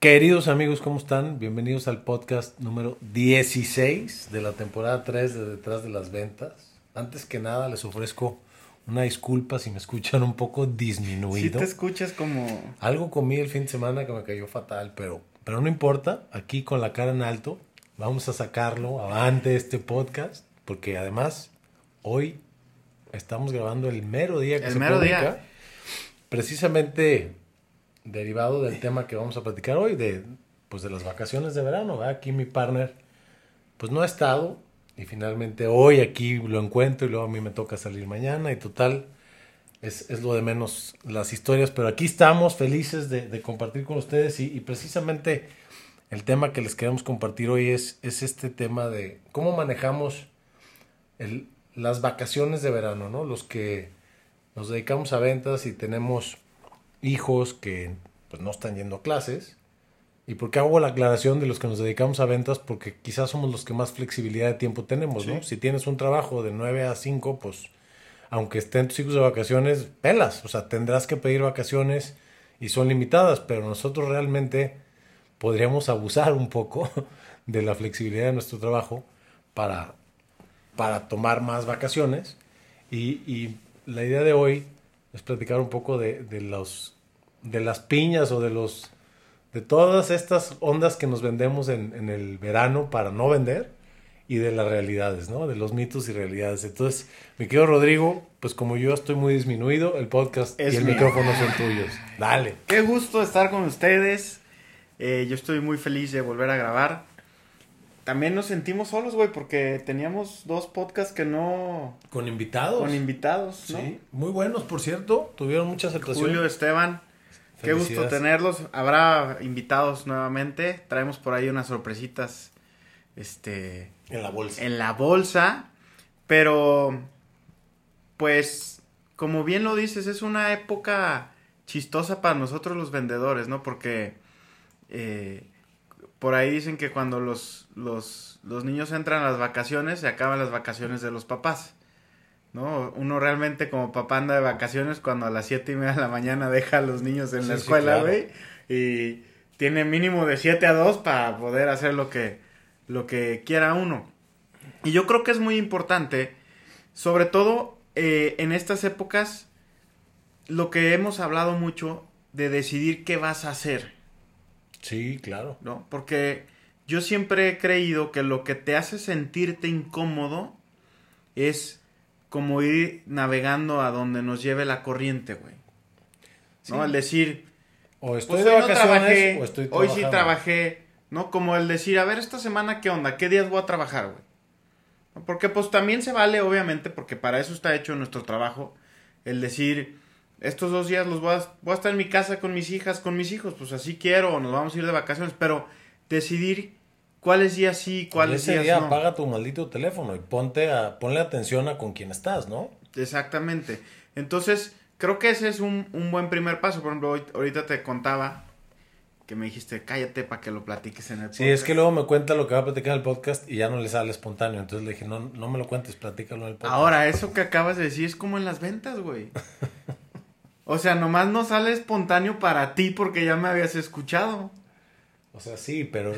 Queridos amigos, ¿cómo están? Bienvenidos al podcast número 16 de la temporada 3 de Detrás de las Ventas. Antes que nada, les ofrezco una disculpa si me escuchan un poco disminuido. Si te escuchas como... Algo comí el fin de semana que me cayó fatal, pero, pero no importa. Aquí con la cara en alto, vamos a sacarlo avante este podcast, porque además hoy estamos grabando el mero día que El se mero publica. día. Precisamente derivado del tema que vamos a platicar hoy, de, pues de las vacaciones de verano. ¿verdad? Aquí mi partner, pues no ha estado. Y finalmente hoy aquí lo encuentro y luego a mí me toca salir mañana. Y total, es, es lo de menos las historias. Pero aquí estamos felices de, de compartir con ustedes. Y, y precisamente el tema que les queremos compartir hoy es, es este tema de cómo manejamos el, las vacaciones de verano, ¿no? Los que nos dedicamos a ventas y tenemos hijos que pues, no están yendo a clases. ¿Y por qué hago la aclaración de los que nos dedicamos a ventas? Porque quizás somos los que más flexibilidad de tiempo tenemos, ¿no? Sí. Si tienes un trabajo de 9 a 5, pues aunque estén tus hijos de vacaciones, pelas. O sea, tendrás que pedir vacaciones y son limitadas, pero nosotros realmente podríamos abusar un poco de la flexibilidad de nuestro trabajo para, para tomar más vacaciones. Y, y la idea de hoy es platicar un poco de, de los de las piñas o de los de todas estas ondas que nos vendemos en, en el verano para no vender y de las realidades, ¿no? De los mitos y realidades. Entonces, mi querido Rodrigo, pues como yo estoy muy disminuido, el podcast Es y el mío. micrófono son tuyos. Dale. Qué gusto estar con ustedes. Eh, yo estoy muy feliz de volver a grabar. También nos sentimos solos, güey, porque teníamos dos podcasts que no... Con invitados. Con invitados, ¿no? Sí, muy buenos, por cierto. Tuvieron mucha aceptación. Julio, Esteban. Qué gusto tenerlos. Habrá invitados nuevamente. Traemos por ahí unas sorpresitas. Este... En la bolsa. en la bolsa, pero pues como bien lo dices, es una época chistosa para nosotros los vendedores, ¿no? Porque eh, por ahí dicen que cuando los, los, los niños entran a las vacaciones, se acaban las vacaciones de los papás. ¿No? Uno realmente como papá anda de vacaciones cuando a las siete y media de la mañana deja a los niños en la sí, escuela, claro. güey. Y tiene mínimo de 7 a 2 para poder hacer lo que, lo que quiera uno. Y yo creo que es muy importante, sobre todo eh, en estas épocas, lo que hemos hablado mucho de decidir qué vas a hacer, Sí, claro. ¿no? Porque yo siempre he creído que lo que te hace sentirte incómodo es como ir navegando a donde nos lleve la corriente, güey. ¿No? El decir, O estoy pues de hoy no vacaciones trabajé, o estoy hoy sí trabajé, ¿no? Como el decir, a ver, esta semana, ¿qué onda? ¿Qué días voy a trabajar, güey? ¿No? Porque pues también se vale, obviamente, porque para eso está hecho nuestro trabajo, el decir, estos dos días los voy a, voy a estar en mi casa con mis hijas, con mis hijos, pues así quiero, nos vamos a ir de vacaciones, pero decidir cuáles días sí, cuáles ese días día no. apaga tu maldito teléfono y ponte a, ponle atención a con quién estás, ¿no? Exactamente. Entonces, creo que ese es un, un buen primer paso. Por ejemplo, hoy- ahorita te contaba que me dijiste, cállate para que lo platiques en el Sí, es que luego me cuenta lo que va a platicar en el podcast y ya no le sale espontáneo. Entonces le dije, no, no me lo cuentes, platícalo en el podcast. Ahora, eso que acabas de decir es como en las ventas, güey. O sea, nomás no sale espontáneo para ti porque ya me habías escuchado. O sea, sí, pero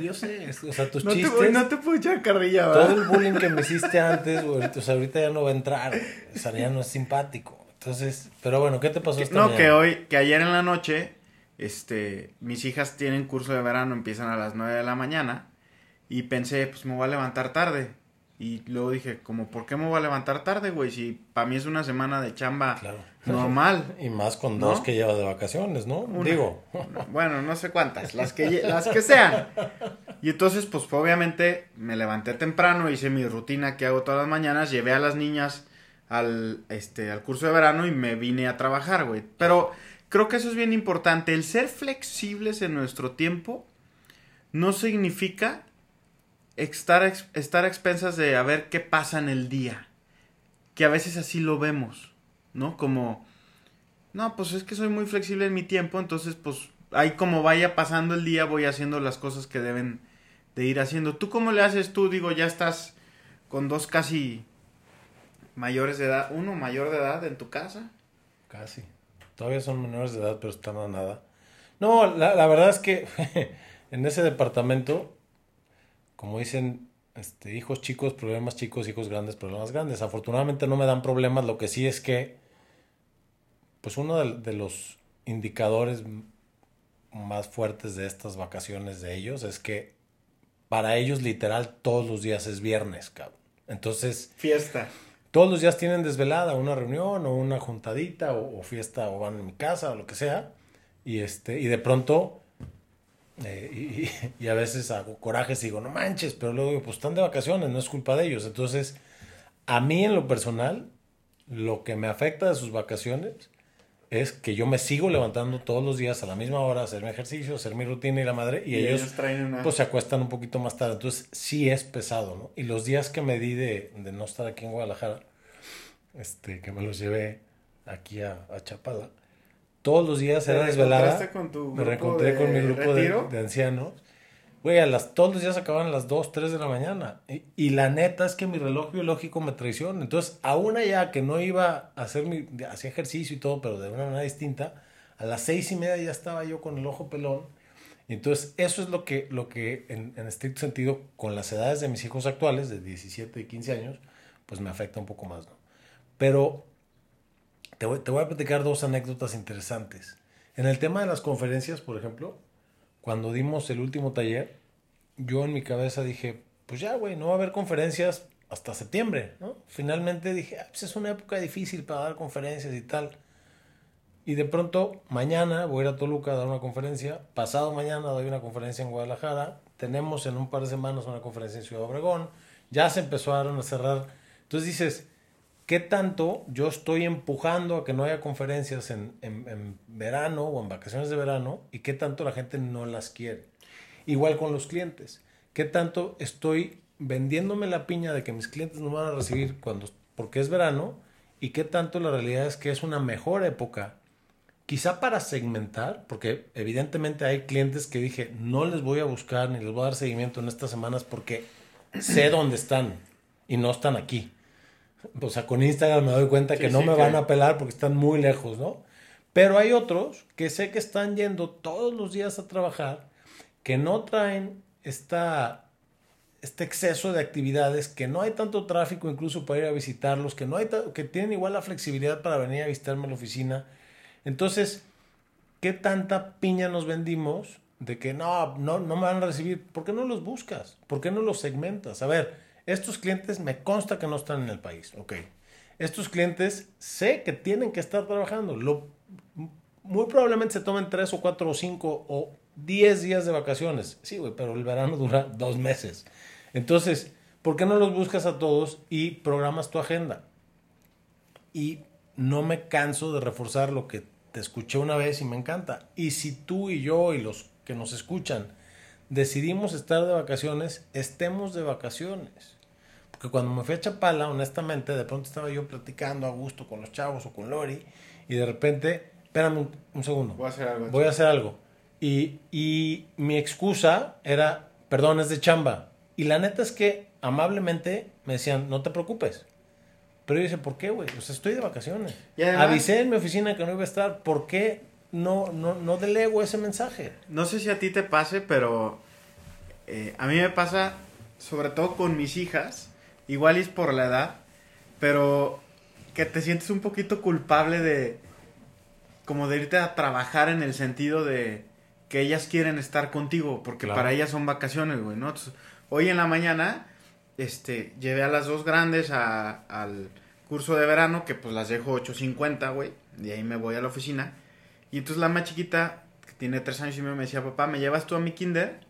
yo sé, es- o sea, tus No te, chistes, no te puedo echar carrilla, todo el bullying que me hiciste antes, güey, o sea, ahorita ya no va a entrar. O sea, ya no es simpático. Entonces, pero bueno, ¿qué te pasó esta No, mañana? que hoy, que ayer en la noche, este, mis hijas tienen curso de verano, empiezan a las 9 de la mañana, y pensé, pues me voy a levantar tarde. Y luego dije, como, ¿por qué me voy a levantar tarde, güey? Si para mí es una semana de chamba Claro. Normal. Y más con ¿No? dos que llevas de vacaciones, ¿no? Una. Digo, Bueno, no sé cuántas, las que, las que sean. Y entonces, pues obviamente me levanté temprano, hice mi rutina que hago todas las mañanas, llevé a las niñas al, este, al curso de verano y me vine a trabajar, güey. Pero creo que eso es bien importante. El ser flexibles en nuestro tiempo no significa estar, estar a expensas de a ver qué pasa en el día. Que a veces así lo vemos, ¿no? Como, no, pues es que soy muy flexible en mi tiempo, entonces pues ahí como vaya pasando el día voy haciendo las cosas que deben de ir haciendo. ¿Tú cómo le haces tú? Digo, ya estás con dos casi mayores de edad, uno mayor de edad en tu casa. casi. Todavía son menores de edad, pero están a nada. No, la, la verdad es que en ese departamento, como dicen, este, hijos chicos, problemas chicos, hijos grandes, problemas grandes. Afortunadamente no me dan problemas, lo que sí es que, pues uno de, de los indicadores más fuertes de estas vacaciones de ellos es que para ellos literal todos los días es viernes, cabrón. Entonces, Fiesta. todos los días tienen desvelada, una reunión o una juntadita o, o fiesta o van en mi casa o lo que sea. Y este, y de pronto, eh, y, y a veces hago corajes y digo, no manches, pero luego digo, pues están de vacaciones, no es culpa de ellos. Entonces, a mí en lo personal, lo que me afecta de sus vacaciones es que yo me sigo levantando todos los días a la misma hora a hacer mi ejercicio, hacer mi rutina y la madre, y, Y ellos, ellos traen una- pues se acuestan un poquito más tarde. Entonces sí es pesado, ¿no? Y los días que me di de, de no estar aquí en Guadalajara, este, que me los llevé aquí a, a Chapala, todos los días ¿Te era desvelada. con tu Me reencontré con mi grupo de, de ancianos. Güey, a las, todos los días acababan a las 2, 3 de la mañana. Y, y la neta es que mi reloj biológico me traiciona. Entonces, aún allá que no iba a hacer mi, hacía ejercicio y todo, pero de una manera distinta, a las seis y media ya estaba yo con el ojo pelón. Entonces, eso es lo que, lo que en, en estricto sentido, con las edades de mis hijos actuales, de 17 y 15 años, pues me afecta un poco más, ¿no? Pero te voy, te voy a platicar dos anécdotas interesantes. En el tema de las conferencias, por ejemplo, cuando dimos el último taller, yo en mi cabeza dije, pues ya, güey, no va a haber conferencias hasta septiembre, ¿no? Finalmente dije, ah, pues es una época difícil para dar conferencias y tal. Y de pronto, mañana voy a ir a Toluca a dar una conferencia, pasado mañana doy una conferencia en Guadalajara, tenemos en un par de semanas una conferencia en Ciudad Obregón, ya se empezaron a cerrar. Entonces dices, ¿qué tanto yo estoy empujando a que no haya conferencias en, en, verano o en vacaciones de verano y qué tanto la gente no las quiere? Igual con los clientes. ¿Qué tanto estoy vendiéndome la piña de que mis clientes no van a recibir cuando porque es verano y qué tanto la realidad es que es una mejor época quizá para segmentar, porque evidentemente hay clientes que dije, no les voy a buscar ni les voy a dar seguimiento en estas semanas porque sé dónde están y no están aquí. O sea, con Instagram me doy cuenta Sí, que no sí, me que- van a pelar porque están muy lejos, ¿no? Pero hay otros que sé que están yendo todos los días a trabajar, que no traen esta, este exceso de actividades, que no hay tanto tráfico incluso para ir a visitarlos, que, no hay que tienen igual la flexibilidad para venir a visitarme a la oficina. Entonces, ¿qué tanta piña nos vendimos de que no, no, no me van a recibir? ¿Por qué no los buscas? ¿Por qué no los segmentas? A ver, estos clientes me consta que no están en el país, ok. Estos clientes sé que tienen que estar trabajando. Lo, muy probablemente se tomen tres o cuatro o cinco o diez días de vacaciones. Sí, güey, pero el verano dura dos meses. Entonces, ¿por qué no los buscas a todos y programas tu agenda? Y no me canso de reforzar lo que te escuché una vez y me encanta. Y si tú y yo y los que nos escuchan decidimos estar de vacaciones, estemos de vacaciones. Porque cuando me fui a Chapala, honestamente, de pronto estaba yo platicando a gusto con los chavos o con Lori y de repente, espérame un, un segundo, Voy a hacer algo. voy a hacer algo. Y, y mi excusa era, perdón, es de chamba. Y la neta es que amablemente me decían, no te preocupes. Pero yo dije, ¿por qué, güey? Pues estoy de vacaciones. Y además- Avisé en mi oficina que no iba a estar. ¿Por qué no, no, no delego ese mensaje? No sé si a ti te pase, pero eh, a mí me pasa, sobre todo con mis hijas, igual es por la edad, pero que te sientes un poquito culpable de, como de irte a trabajar en el sentido de que ellas quieren estar contigo, porque Claro. para ellas son vacaciones, güey, ¿no? Entonces, hoy en la mañana, este, llevé a las dos grandes a- al curso de verano, que pues las dejo 8.50, güey, y ahí me voy a la oficina. Y entonces la más chiquita, que tiene tres años y medio, me decía, papá, ¿me llevas tú a mi kinder?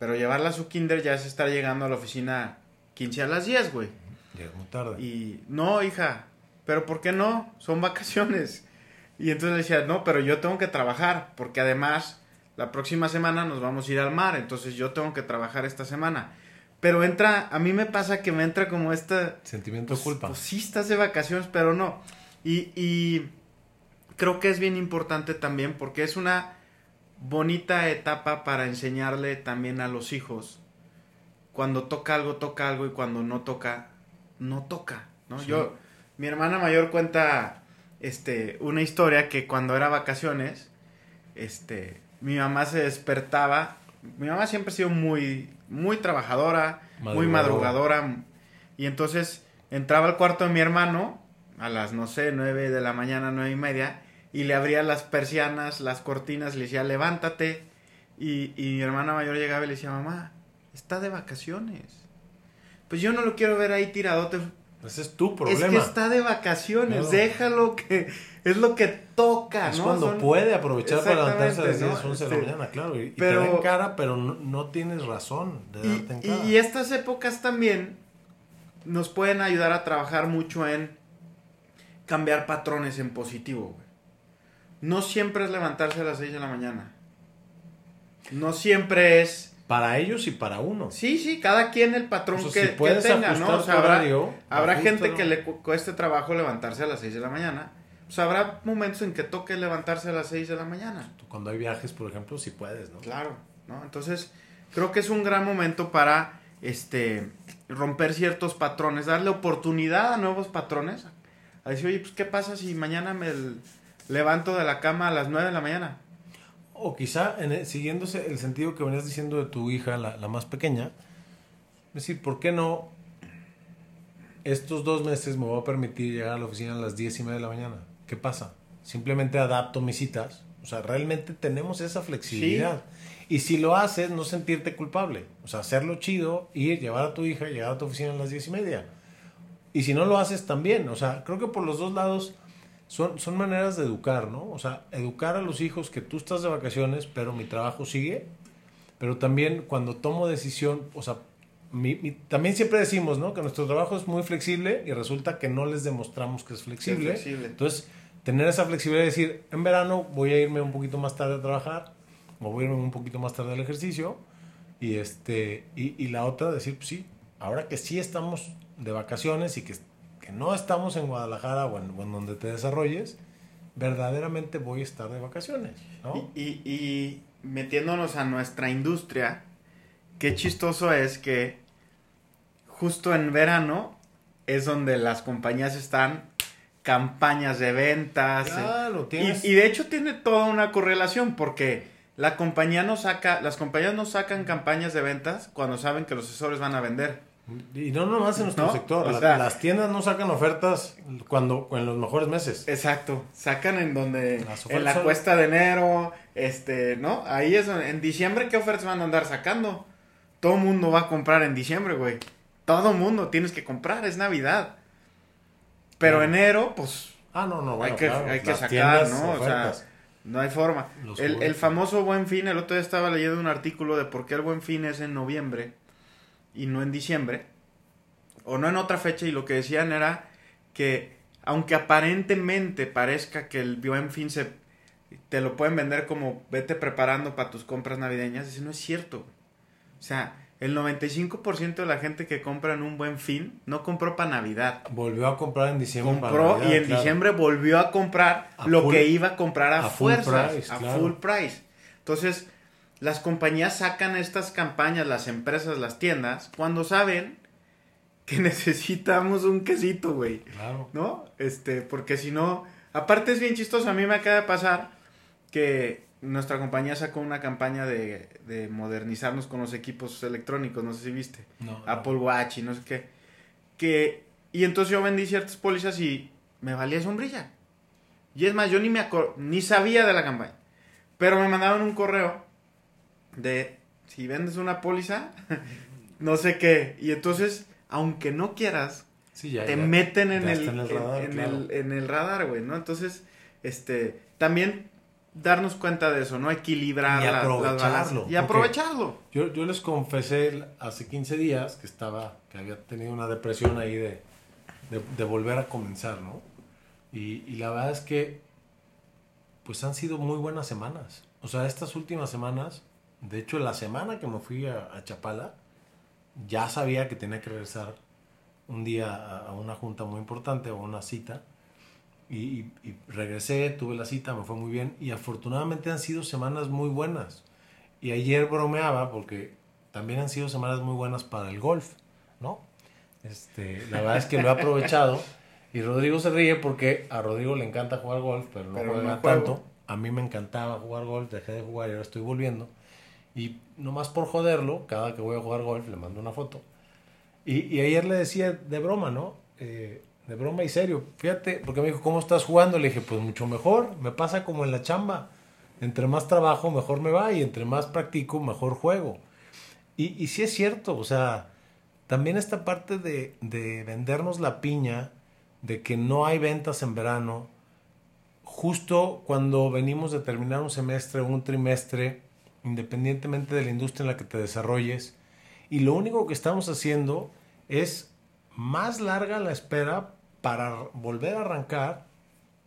Pero llevarla a su kinder ya es estar llegando a la oficina 15 a las 10, güey. Llega muy tarde. Y no, hija, pero ¿por qué no? Son vacaciones. Y entonces le decía, no, pero yo tengo que trabajar, porque además la próxima semana nos vamos a ir al mar, entonces yo tengo que trabajar esta semana. Pero entra, a mí me pasa que me entra como esta... Sentimiento de culpa. Pues sí estás de vacaciones, pero no. Y, y creo que es bien importante también porque es una bonita etapa para enseñarle también a los hijos. Cuando toca algo, toca algo y cuando no toca, no toca. ¿no? Sí. Yo, mi hermana mayor cuenta este, una historia que cuando era vacaciones, este, mi mamá se despertaba. Mi mamá siempre ha sido muy, muy trabajadora, muy Madrugadora. madrugadora. Y entonces entraba al cuarto de mi hermano a las, no sé, nueve de la mañana, nueve y media, y le abría las persianas, las cortinas, le decía, levántate. Y, y mi hermana mayor llegaba y le decía, mamá, está de vacaciones. Pues yo no lo quiero ver ahí tiradote. Ese es tu problema. Es que está de vacaciones, No. déjalo que es lo que toca, Es ¿no? cuando Son- puede aprovechar para levantarse a las Exactamente, 10, ¿no? 11 de la Este, mañana, claro. Y, y pero- te da en cara, pero no, no tienes razón de Y, darte en y- cara. y estas épocas también nos pueden ayudar a trabajar mucho en cambiar patrones en positivo, güey. No siempre es levantarse a las 6 de la mañana. No siempre es... Para ellos y para uno. Sí, sí, cada quien el patrón O sea, que, si que puedes tenga, ¿no? O sea, tu habrá, gente que le cu- cueste trabajo levantarse a las 6 de la mañana. Pues habrá momentos en que toque levantarse a las 6 de la mañana. Cuando hay viajes, por ejemplo, si puedes, ¿no? Claro, ¿no? Entonces, creo que es un gran momento para este romper ciertos patrones, darle oportunidad a nuevos patrones. A decir, oye, pues, ¿qué pasa si mañana me levanto de la cama a las 9 de la mañana? O quizá, en el- siguiéndose el sentido que venías diciendo de tu hija, la, la más pequeña, es decir, ¿por qué no estos dos meses me voy a permitir llegar a la oficina a las 10 y media de la mañana? ¿Qué pasa? Simplemente adapto mis citas. O sea, realmente tenemos esa flexibilidad. Y si lo haces, no sentirte culpable. O sea, hacerlo chido, ir, llevar a tu hija, llegar a tu oficina a las 10 y media. Y si no lo haces, también. O sea, creo que por los dos lados son, son maneras de educar, ¿no? O sea, educar a los hijos que tú estás de vacaciones, pero mi trabajo sigue. Pero también cuando tomo decisión, o sea, mi- mi- también siempre decimos, ¿no? Que nuestro trabajo es muy flexible y resulta que no les demostramos que es flexible. flexible. Entonces, tener esa flexibilidad de decir, en verano voy a irme un poquito más tarde a trabajar, o voy a irme un poquito más tarde al ejercicio, y, este, y, y la otra, decir, pues sí, ahora que sí estamos de vacaciones y que, que no estamos en Guadalajara o en, o en donde te desarrolles, verdaderamente voy a estar de vacaciones, ¿no? Y, y- y metiéndonos a nuestra industria, qué chistoso es que justo en verano es donde las compañías están campañas de ventas. eh, Claro, Y, y de hecho tiene toda una correlación porque la compañía no saca, las compañías no sacan campañas de ventas cuando saben que los asesores van a vender. Y no nomás en nuestro ¿No? sector, O la- sea- las tiendas no sacan ofertas cuando en los mejores meses. Exacto, sacan en donde en la cuesta de enero, este, ¿no? Ahí es donde, en diciembre qué ofertas van a andar sacando. Todo mundo va a comprar en diciembre, güey. Todo mundo tienes que comprar, es Navidad. Pero enero, pues Ah, no, no, bueno, hay que, claro, hay que sacar, tiendas, ¿no? O sea, no hay forma. El, el famoso Buen Fin, el otro día estaba leyendo un artículo de por qué el Buen Fin es en noviembre y no en diciembre, o no en otra fecha, y lo que decían era que aunque aparentemente parezca que el Buen Fin se te lo pueden vender como vete preparando para tus compras navideñas, eso no es cierto. O sea, el 95% de la gente que compra en un Buen Fin no compró para Navidad. Volvió a comprar en diciembre. para Compró Navidad, y en claro. diciembre volvió a comprar A lo full- que iba a comprar a, a full fuerzas, price, a claro. full price. Entonces, las compañías sacan estas campañas, las empresas, las tiendas, cuando saben que necesitamos un quesito, güey. Claro. ¿No? Este, porque si no, aparte es bien chistoso, a mí me acaba de pasar que nuestra compañía sacó una campaña de, de modernizarnos con los equipos electrónicos, no sé si viste. No, no. Apple Watch y no sé qué. Que, y entonces yo vendí ciertas pólizas y me valía sombrilla. Y es más, yo ni me ni sabía de la campaña. Pero me mandaron un correo de si vendes una póliza, no sé qué. Y entonces, aunque no quieras, Sí, ya, te ya. meten en Ya el, en el radar, en, claro. el, en el radar, güey, ¿no? Entonces, este, también darnos cuenta de eso, ¿no? Equilibrar Y las aprovecharlo. Y aprovecharlo. Yo, yo les confesé hace 15 días que estaba, que había tenido una depresión ahí de, de, de volver a comenzar, ¿no? Y, y la verdad es que, pues han sido muy buenas semanas. O sea, estas últimas semanas, de hecho, la semana que me fui a, a Chapala, ya sabía que tenía que regresar un día a, a una junta muy importante o una cita. Y, y- y regresé, tuve la cita, me fue muy bien. Y afortunadamente han sido semanas muy buenas. Y ayer bromeaba porque también han sido semanas muy buenas para el golf, ¿no? Este, la verdad es que lo he aprovechado. Y Rodrigo se ríe porque a Rodrigo le encanta jugar golf, pero no Pero juega no tanto. a mí me encantaba jugar golf, dejé de jugar y ahora estoy volviendo. Y nomás por joderlo, cada que voy a jugar golf le mando una foto. Y, y ayer le decía de broma, ¿no? Eh, de broma y serio. Fíjate, porque me dijo, ¿cómo estás jugando? Le dije, pues mucho mejor. Me pasa como en la chamba. Entre más trabajo, mejor me va. Y entre más practico, mejor juego. Y, y sí es cierto, o sea, también esta parte de, de vendernos la piña, de que no hay ventas en verano, justo cuando venimos de terminar un semestre o un trimestre, independientemente de la industria en la que te desarrolles, y lo único que estamos haciendo es más larga la espera para volver a arrancar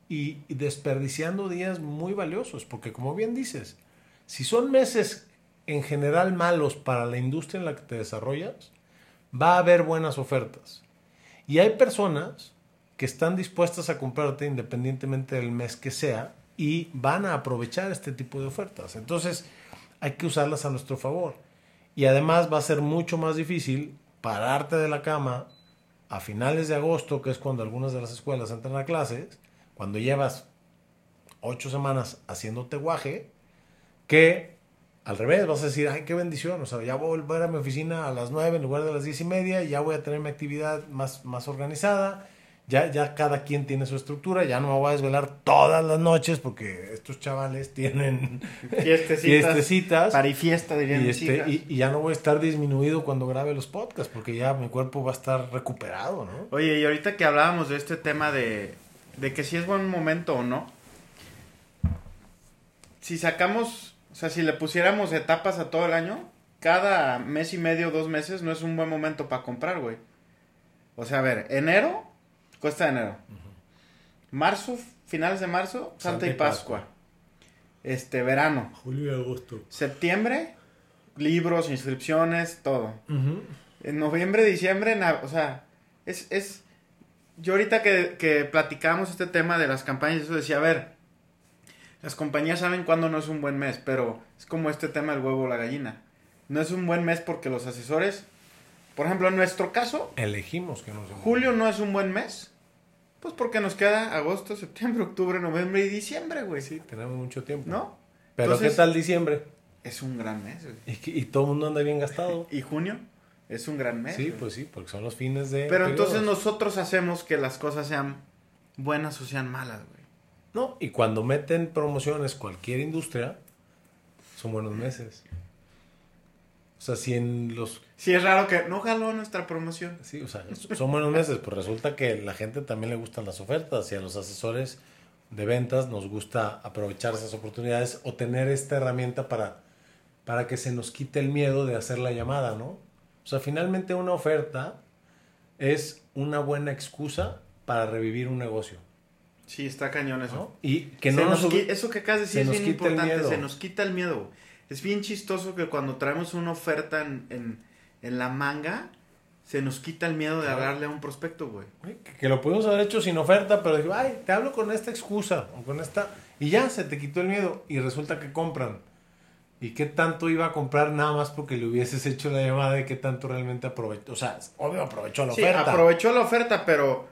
y, desperdiciando días muy valiosos, porque como bien dices, si son meses en general malos para la industria en la que te desarrollas, va a haber buenas ofertas. Y hay personas que están dispuestas a comprarte independientemente del mes que sea y van a aprovechar este tipo de ofertas. Entonces hay que usarlas a nuestro favor. Y además va a ser mucho más difícil pararte de la cama a finales de agosto, que es cuando algunas de las escuelas entran a clases, cuando llevas ocho semanas haciéndote guaje, que al revés, vas a decir, ay, qué bendición, o sea, ya voy a volver a mi oficina a las nueve en lugar de las diez y media, ya voy a tener mi actividad más, más organizada, ya, ya cada quien tiene su estructura, ya no me voy a desvelar todas las noches porque estos chavales tienen Fiestecitas. fiestecitas. Parifiesta, dirían Y, este, y, y ya no voy a estar disminuido cuando grabe los podcasts porque ya mi cuerpo va a estar recuperado, ¿no? Oye, y ahorita que hablábamos de este tema de, de que si es buen momento o no, si sacamos, o sea, si le pusiéramos etapas a todo el año, cada mes y medio, dos meses, no es un buen momento para comprar, güey. O sea, a ver, enero, cuesta de enero. Marzo, finales de marzo, Santa, y Pascua. Este, verano. Julio y agosto. Septiembre, libros, inscripciones, todo. En noviembre, diciembre, o sea, es, es... Yo ahorita que, que platicamos este tema de las campañas, eso decía, a ver, las compañías saben cuándo no es un buen mes, pero es como este tema del huevo o la gallina. No es un buen mes porque los asesores, por ejemplo, en nuestro caso, Elegimos que no se julio no es un buen mes, pues porque nos queda agosto, septiembre, octubre, noviembre y diciembre, güey. Sí, tenemos mucho tiempo. ¿No? Pero Entonces- ¿qué tal diciembre? Es un gran mes, güey. Y, y todo el mundo anda bien gastado. Y junio es un gran mes. Sí, güey. pues sí, porque son los fines de. Pero entonces periodos. nosotros hacemos que las cosas sean buenas o sean malas, güey. No, y cuando meten promociones cualquier industria, son buenos meses. O sea, si en los. Sí, es raro que no jaló nuestra promoción. Sí, o sea, son buenos meses, pues resulta que a la gente también le gustan las ofertas y a los asesores de ventas nos gusta aprovechar esas oportunidades o tener esta herramienta para, para que se nos quite el miedo de hacer la llamada, ¿no? O sea, finalmente una oferta es una buena excusa para revivir un negocio, Sí, está cañón eso. ¿no? Y que no nos nos... qui- eso que acabas de decir es bien importante. Se nos quita el miedo. Es bien chistoso que cuando traemos una oferta en, en, en la manga, se nos quita el miedo de Claro. hablarle a un prospecto, güey. Que, que lo pudimos haber hecho sin oferta, pero digo, ay, te hablo con esta excusa o con esta... Y ya, se te quitó el miedo y resulta que compran. ¿Y qué tanto iba a comprar nada más porque le hubieses hecho la llamada y qué tanto realmente aprovechó? O sea, obvio aprovechó la Sí, oferta. aprovechó la oferta, pero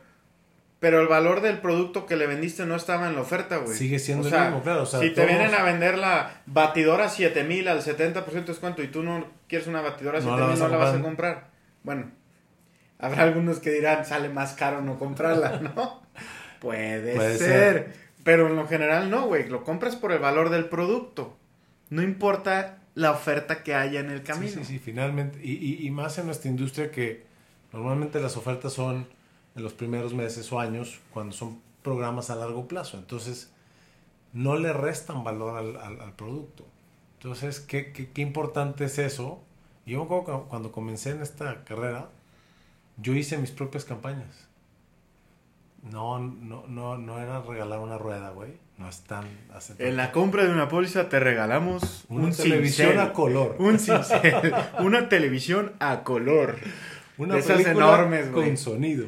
pero el valor del producto que le vendiste no estaba en la oferta, güey. Sigue siendo O el mismo, claro, o sea, si te todos- vienen a vender la batidora 7000 al 70% de descuento y tú no quieres una batidora No 7000, la no vas la a vas a comprar. Bueno, habrá algunos que dirán, sale más caro no comprarla, ¿no? Puede, Puede ser. ser. Pero en lo general no, güey. Lo compras por el valor del producto. No importa la oferta que haya en el Sí, camino. sí, sí, finalmente. Y, y, y más en nuestra industria que normalmente las ofertas son en los primeros meses o años cuando son programas a largo plazo. Entonces, no le restan valor al, al- al producto. Entonces, ¿qué, qué, qué importante es eso? Yo me acuerdo que cuando comencé en esta carrera, yo hice mis propias campañas. No, no, no, no era regalar una rueda, güey. No están En la compra de una póliza te regalamos una un televisión cincel. a color. Un cincel. una televisión a color. Una De esas enormes, con sonido.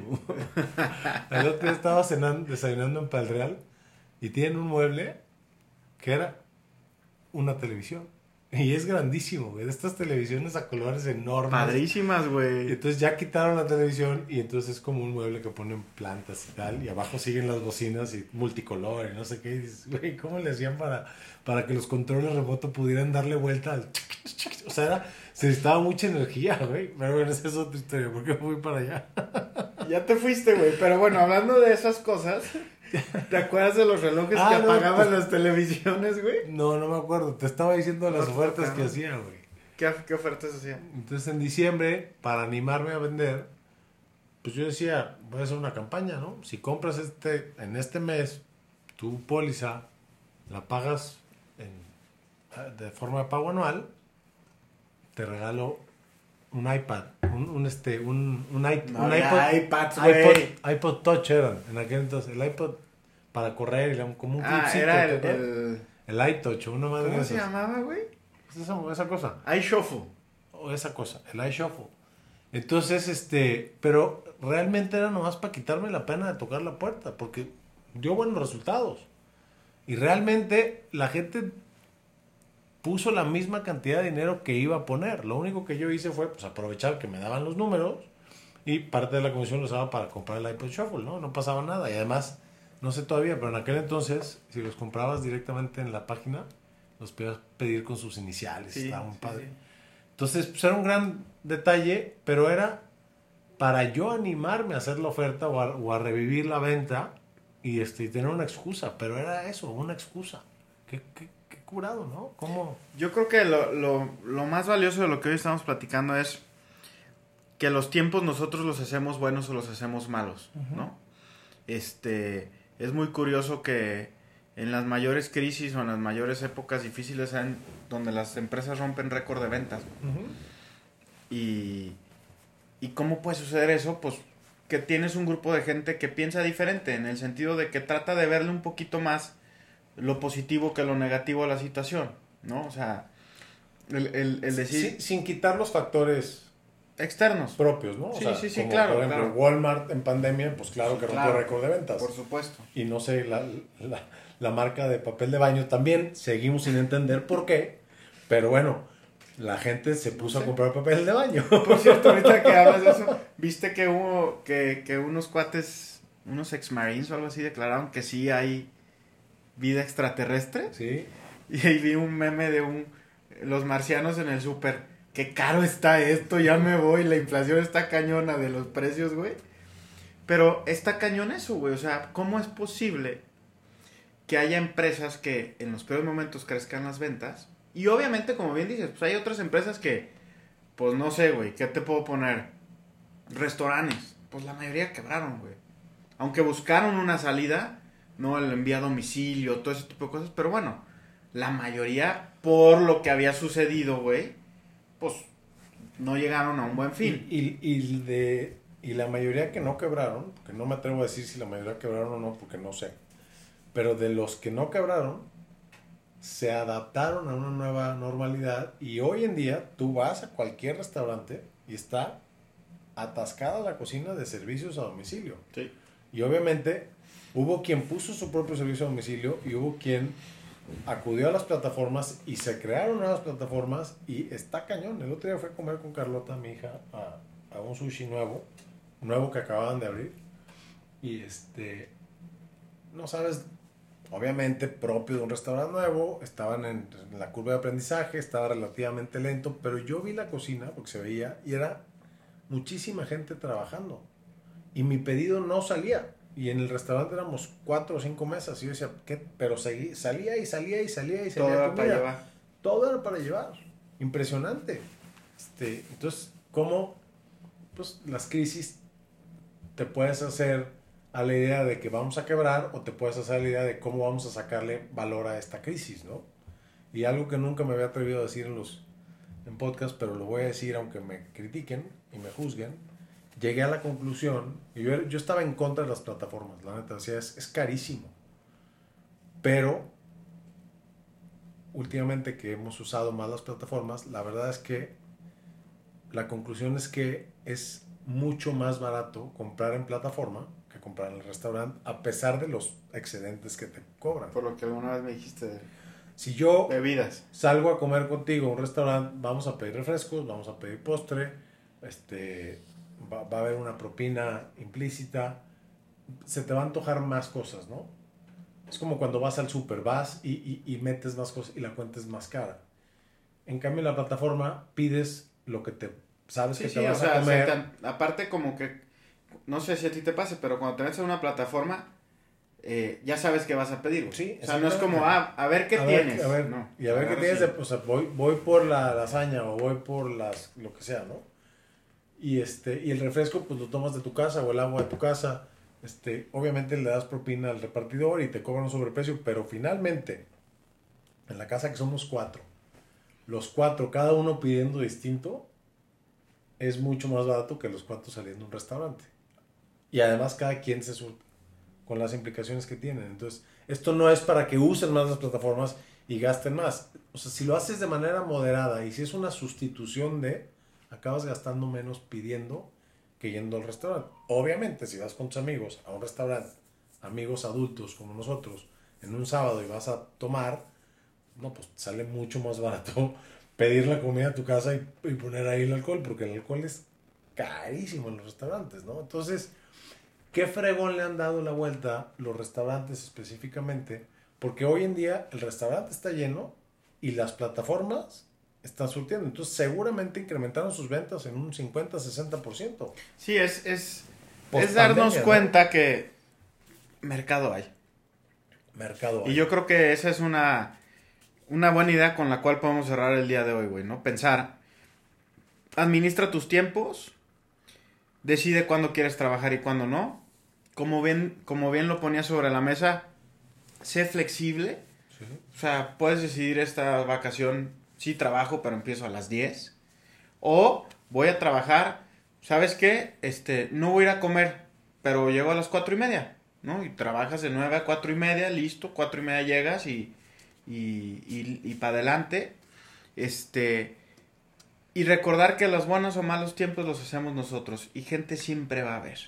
El otro día estaba cenando, desayunando en Palreal y tienen un mueble que era una televisión. Y es grandísimo, güey. De estas televisiones a colores enormes. Padrísimas, güey. entonces ya quitaron la televisión y entonces es como un mueble que ponen plantas y tal. Y abajo siguen las bocinas y multicolor y no sé qué. Y dices, güey, ¿cómo le hacían para, para que los controles remoto pudieran darle vuelta al... O sea, era, se necesitaba mucha energía, güey. Pero bueno, esa es otra historia. ¿Por qué fui para allá? Ya te fuiste, güey. Pero bueno, hablando de esas cosas, ¿te acuerdas de los relojes Ah, que no, apagaban pues- las televisiones, güey? No, no me acuerdo. Te estaba diciendo las ofertas que hacía, güey. ¿Qué, qué ofertas hacían? Entonces en diciembre, para animarme a vender, pues yo decía, voy a hacer una campaña, ¿no? Si compras este, en este mes tu póliza, la pagas en- de forma de pago anual, te regalo un iPad, un, un, este, un, un, i- No un iPod, iPads, iPod, iPod Touch eran, en aquel entonces, el iPod para correr, como un Ah, clipcito, era ¿te el, el... el iTouch, una madre de ¿Cómo se llamaba, güey? Esa, esa cosa iShuffle. o esa cosa, el iShuffle. Entonces, este, pero realmente era nomás para quitarme la pena de tocar la puerta, porque dio buenos resultados. Y realmente la gente puso la misma cantidad de dinero que iba a poner. Lo único que yo hice fue pues, aprovechar que me daban los números y parte de la comisión lo usaba para comprar el iPod Shuffle, ¿no? No pasaba nada. Y además, no sé todavía, pero en aquel entonces, si los comprabas directamente en la página, los podías pedir con sus iniciales. Sí, Estaba muy sí, padre. sí. Entonces, pues era un gran detalle, pero era para yo animarme a hacer la oferta o a, o a revivir la venta y este, y tener una excusa. Pero era eso, una excusa. Qué, qué, qué curado, ¿no? ¿Cómo? Yo creo que lo, lo, lo más valioso de lo que hoy estamos platicando es que los tiempos nosotros los hacemos buenos o los hacemos malos, ¿no? Este, es muy curioso que en las mayores crisis o en las mayores épocas difíciles en donde las empresas rompen récord de ventas. Y, ¿Y cómo puede suceder eso? Pues que tienes un grupo de gente que piensa diferente, en el sentido de que trata de verle un poquito más lo positivo que lo negativo a la situación, ¿no? O sea, el, el, el decir Sin, sin quitar los factores externos. propios, ¿no? O Sí, sea, sí, sí, como, claro, Por ejemplo, claro. Walmart en pandemia, pues claro que rompió Claro, récord de ventas. Por supuesto. y no sé, la, la, la marca de papel de baño también, seguimos sin entender por qué, pero bueno, la gente se puso Sí. a comprar papel de baño. Por cierto, ahorita que hablas de eso, viste que hubo que, que unos cuates, unos ex-marines o algo así declararon que sí hay vida extraterrestre. Sí, Y ahí vi un meme de un los marcianos en el súper. Qué caro está esto, ya me voy, la inflación está cañona de los precios, güey. Pero está cañón eso, güey. O sea, ¿cómo es posible que haya empresas que en los peores momentos crezcan las ventas? Y obviamente, como bien dices, pues hay otras empresas que, pues no sé, güey, ¿qué te puedo poner? Restaurantes. Pues la mayoría quebraron, güey. Aunque buscaron una salida, ¿no? El envío a domicilio, todo ese tipo de cosas. Pero bueno, la mayoría, por lo que había sucedido, güey, pues no llegaron a un buen fin. Y, y, y de, y la mayoría que no quebraron, porque no me atrevo a decir si la mayoría quebraron o no, porque no sé, pero de los que no quebraron, se adaptaron a una nueva normalidad y hoy en día tú vas a cualquier restaurante y está atascada la cocina de servicios a domicilio. Sí. Y obviamente hubo quien puso su propio servicio a domicilio y hubo quien acudió a las plataformas y se crearon nuevas plataformas y está cañón. El otro día fue a comer con Carlota, mi hija, a, a un sushi nuevo, nuevo que acababan de abrir. Y este, no sabes, obviamente propio de un restaurante nuevo, estaban en, en la curva de aprendizaje, estaba relativamente lento, pero yo vi la cocina porque se veía y era muchísima gente trabajando. Y mi pedido no salía. Y en el restaurante éramos cuatro o cinco mesas. Y yo decía, ¿qué? Pero seguí, salía y salía y salía y salía. Todo era comida. para llevar. Todo era para llevar. Impresionante. Este, entonces, ¿cómo pues, las crisis te puedes hacer a la idea de que vamos a quebrar o te puedes hacer a la idea de cómo vamos a sacarle valor a esta crisis, ¿no? Y algo que nunca me había atrevido a decir en los en podcast, pero lo voy a decir aunque me critiquen y me juzguen, llegué a la conclusión, y yo, yo estaba en contra de las plataformas, la neta, decía, es, es carísimo, pero últimamente que hemos usado más las plataformas, la verdad es que la conclusión es que es mucho más barato comprar en plataforma que comprar en el restaurante, a pesar de los excedentes que te cobran. Por lo que alguna vez me dijiste de. Si yo Bebidas. salgo a comer contigo a un restaurante, vamos a pedir refrescos, vamos a pedir postre, este, va, va a haber una propina implícita, se te va a antojar más cosas, ¿no? Es como cuando vas al súper, vas y, y- y metes más cosas y la cuenta es más cara. En cambio, en la plataforma pides lo que te sabes Sí, que sí, te o vas sea, a comer. te- aparte como que, no sé si a ti te pase, pero cuando te metes en una plataforma, eh, ya sabes qué vas a pedir. Sí, o sea, no es como, ah, a ver qué a ver, tienes. a ver, No. y a ver qué tienes, sí. de- o sea, voy, voy por la lasaña o voy por las, lo que sea, ¿no? Y este, y el refresco, pues lo tomas de tu casa o el agua de tu casa. Este, obviamente le das propina al repartidor y te cobran un sobreprecio, pero finalmente, en la casa que somos cuatro, los cuatro, cada uno pidiendo distinto, es mucho más barato que los cuatro saliendo a un restaurante. Y además cada quien se surte con las implicaciones que tienen. Entonces, esto no es para que usen más las plataformas y gasten más. O sea, si lo haces de manera moderada y si es una sustitución de, acabas gastando menos pidiendo que yendo al restaurante. Obviamente, si vas con tus amigos a un restaurante, amigos adultos como nosotros, en un sábado y vas a tomar, no, pues sale mucho más barato pedir la comida a tu casa y, y poner ahí el alcohol, porque el alcohol es carísimo en los restaurantes, ¿no? Entonces, ¿qué fregón le han dado la vuelta los restaurantes específicamente? Porque hoy en día el restaurante está lleno y las plataformas están surtiendo. Entonces, seguramente incrementaron sus ventas en un 50-60%. Sí, es, es, es darnos cuenta que mercado hay. Mercado. Y hay. yo creo que esa es una, una buena idea con la cual podemos cerrar el día de hoy, güey, ¿no? Pensar, administra tus tiempos, decide cuándo quieres trabajar y cuándo no. Como bien, como bien lo ponía sobre la mesa, sé flexible. Sí. O sea, puedes decidir esta vacación, sí trabajo, pero empiezo a las 10. O voy a trabajar, ¿sabes qué? Este, no voy a ir a comer, pero llego a las cuatro y media, ¿no? Y trabajas de 9 a cuatro y media, listo, cuatro y media llegas y, y, y, y para adelante. Este, y recordar que los buenos o malos tiempos los hacemos nosotros y gente siempre va a haber,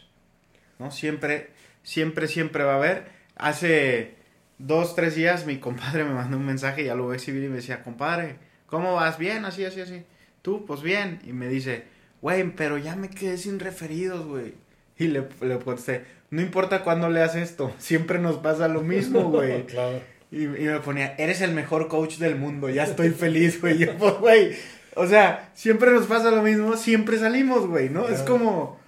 ¿no? Siempre, siempre, siempre va a haber. Hace dos, tres días mi compadre me mandó un mensaje, ya lo voy a exhibir y me decía, compadre, ¿cómo vas? Bien, así, así, así. Tú, pues bien. Y me dice, güey, pero ya me quedé sin referidos, güey. Y le, le contesté, no importa cuándo leas esto, siempre nos pasa lo mismo, güey. claro. Y, y me ponía, eres el mejor coach del mundo, ya estoy feliz, güey. Yo, pues, güey, o sea, siempre nos pasa lo mismo, siempre salimos, güey, ¿no? Es como,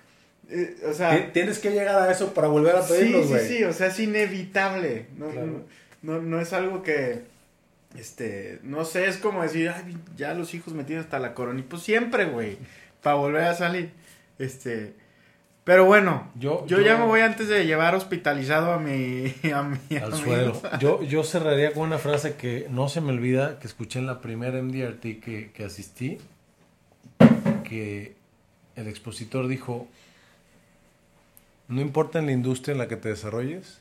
eh, o sea... Ti- Tienes que llegar a eso para volver a Sí, pedirlos, sí, güey. sí, o sea, es inevitable. No, Claro. no, no, no es algo que, este, no sé, es como decir, ay, ya los hijos me tienen hasta la corona. Y pues siempre, güey, para volver a salir. Este, pero bueno, Yo- yo, yo- ya me voy antes de llevar hospitalizado a mi, a mi al amigo. suelo. Yo, yo cerraría con una frase que no se me olvida, que escuché en la primera MDRT que, que asistí, que el expositor dijo, no importa en la industria en la que te desarrolles,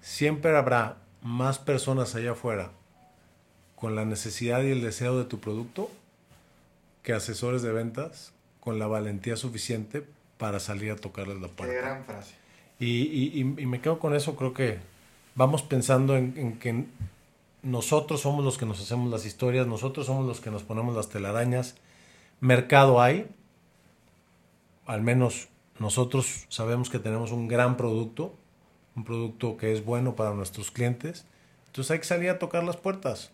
siempre habrá más personas allá afuera con la necesidad y el deseo de tu producto que asesores de ventas con la valentía suficiente para salir a tocarles la Qué puerta. gran frase. Y, y- y- y me quedo con eso, creo que vamos pensando en, en que nosotros somos los que nos hacemos las historias, nosotros somos los que nos ponemos las telarañas. Mercado hay, al menos nosotros sabemos que tenemos un gran producto, un producto que es bueno para nuestros clientes. Entonces hay que salir a tocar las puertas.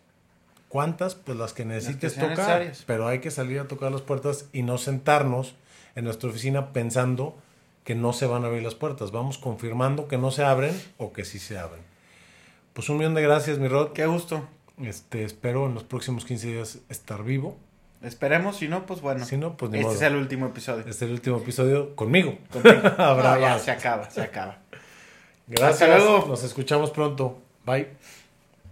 ¿Cuántas? Pues las que necesites tocar. necesarias. Pero hay que salir a tocar las puertas y no sentarnos en nuestra oficina pensando que no se van a abrir las puertas. Vamos confirmando que no se abren o que sí se abren. Pues un millón de gracias, mi Rod. Qué gusto. Este, espero en los próximos 15 días estar vivo. Esperemos, si no, pues bueno. Si no, pues ni este modo. es el último episodio. Este es el último episodio conmigo. Contigo. Habrá No, ya, se acaba, se acaba. Gracias. Hasta luego. Nos escuchamos pronto. Bye.